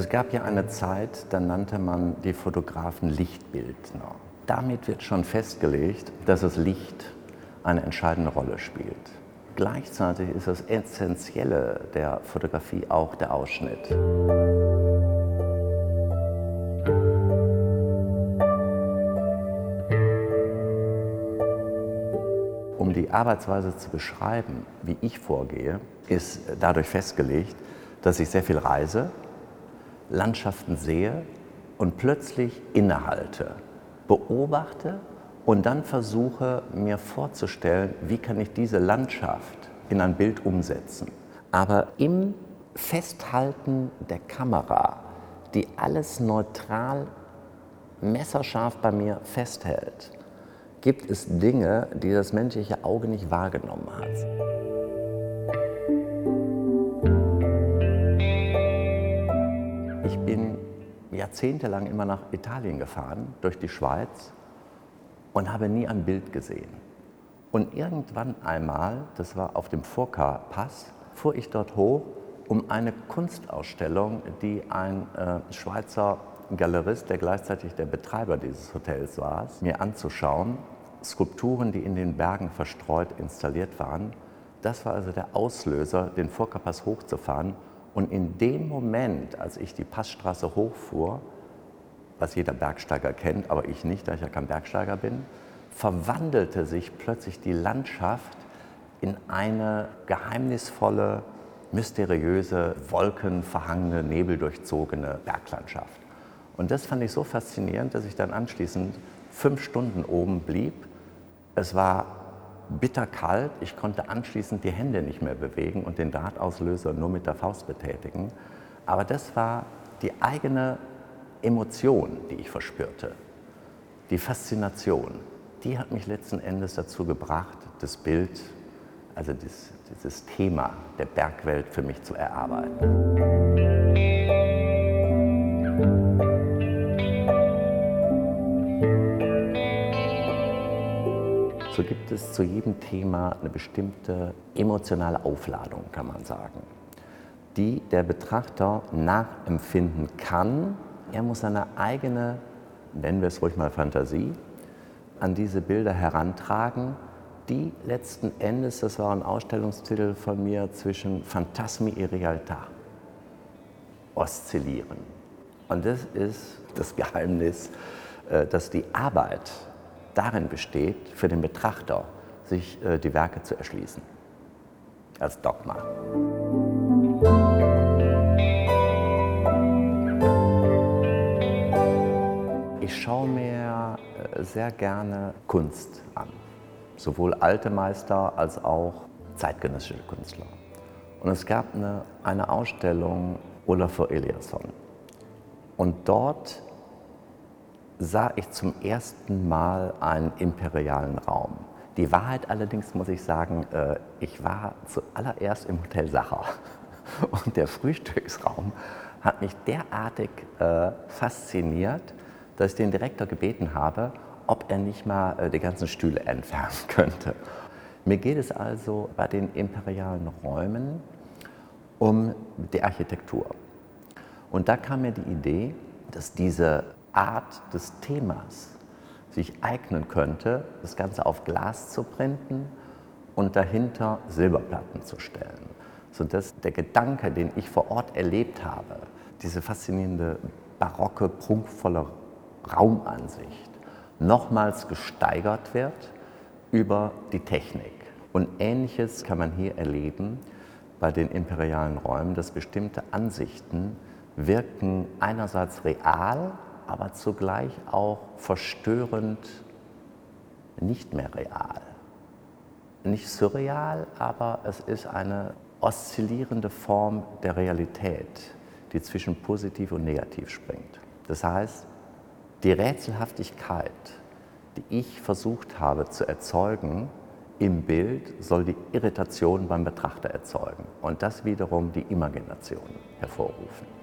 Es gab ja eine Zeit, da nannte man die Fotografen Lichtbildner. Damit wird schon festgelegt, dass das Licht eine entscheidende Rolle spielt. Gleichzeitig ist das Essentielle der Fotografie auch der Ausschnitt. Um die Arbeitsweise zu beschreiben, wie ich vorgehe, ist dadurch festgelegt, dass ich sehr viel reise, Landschaften sehe und plötzlich innehalte, beobachte und dann versuche mir vorzustellen, wie kann ich diese Landschaft in ein Bild umsetzen. Aber im Festhalten der Kamera, die alles neutral, messerscharf bei mir festhält, gibt es Dinge, die das menschliche Auge nicht wahrgenommen hat. Jahrzehntelang immer nach Italien gefahren, durch die Schweiz und habe nie ein Bild gesehen. Und irgendwann einmal, das war auf dem Furka-Pass, fuhr ich dort hoch, um eine Kunstausstellung, die ein äh, Schweizer Galerist, der gleichzeitig der Betreiber dieses Hotels war, mir anzuschauen. Skulpturen, die in den Bergen verstreut installiert waren. Das war also der Auslöser, den Furka-Pass hochzufahren und in dem Moment, als ich die Passstraße hochfuhr, was jeder Bergsteiger kennt, aber ich nicht, da ich ja kein Bergsteiger bin, verwandelte sich plötzlich die Landschaft in eine geheimnisvolle, mysteriöse, wolkenverhangene, nebeldurchzogene Berglandschaft. Und das fand ich so faszinierend, dass ich dann anschließend fünf Stunden oben blieb. Es war bitterkalt. Ich konnte anschließend die Hände nicht mehr bewegen und den Drahtauslöser nur mit der Faust betätigen. Aber das war die eigene Emotion, die ich verspürte. Die Faszination, die hat mich letzten Endes dazu gebracht, das Bild, also dieses, dieses Thema der Bergwelt für mich zu erarbeiten. So gibt es zu jedem Thema eine bestimmte emotionale Aufladung, kann man sagen, die der Betrachter nachempfinden kann. Er muss seine eigene, nennen wir es ruhig mal Fantasie, an diese Bilder herantragen, die letzten Endes, das war ein Ausstellungstitel von mir, zwischen Phantasmi e Realtà oszillieren. Und das ist das Geheimnis, äh, dass die Arbeit darin besteht, für den Betrachter sich äh, die Werke zu erschließen. Als Dogma. Ich schaue mir äh, sehr gerne Kunst an. Sowohl alte Meister als auch zeitgenössische Künstler. Und es gab eine, eine Ausstellung Olafur Eliasson. Und dort sah ich zum ersten Mal einen imperialen Raum. Die Wahrheit allerdings muss ich sagen, äh, ich war zuallererst im Hotel Sacher und der Frühstücksraum hat mich derartig äh, fasziniert, dass ich den Direktor gebeten habe, ob er nicht mal äh, die ganzen Stühle entfernen könnte. Mir geht es also bei den imperialen Räumen um die Architektur. Und da kam mir die Idee, dass diese Art des Themas sich eignen könnte, das Ganze auf Glas zu printen und dahinter Silberplatten zu stellen. Sodass der Gedanke, den ich vor Ort erlebt habe, diese faszinierende, barocke, prunkvolle Raumansicht, nochmals gesteigert wird über die Technik. Und ähnliches kann man hier erleben bei den imperialen Räumen, dass bestimmte Ansichten wirken einerseits real, aber zugleich auch verstörend nicht mehr real. Nicht surreal, aber es ist eine oszillierende Form der Realität, die zwischen positiv und negativ springt. Das heißt, die Rätselhaftigkeit, die ich versucht habe zu erzeugen im Bild, soll die Irritation beim Betrachter erzeugen und das wiederum die Imagination hervorrufen.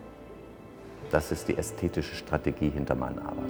Das ist die ästhetische Strategie hinter meiner Arbeit.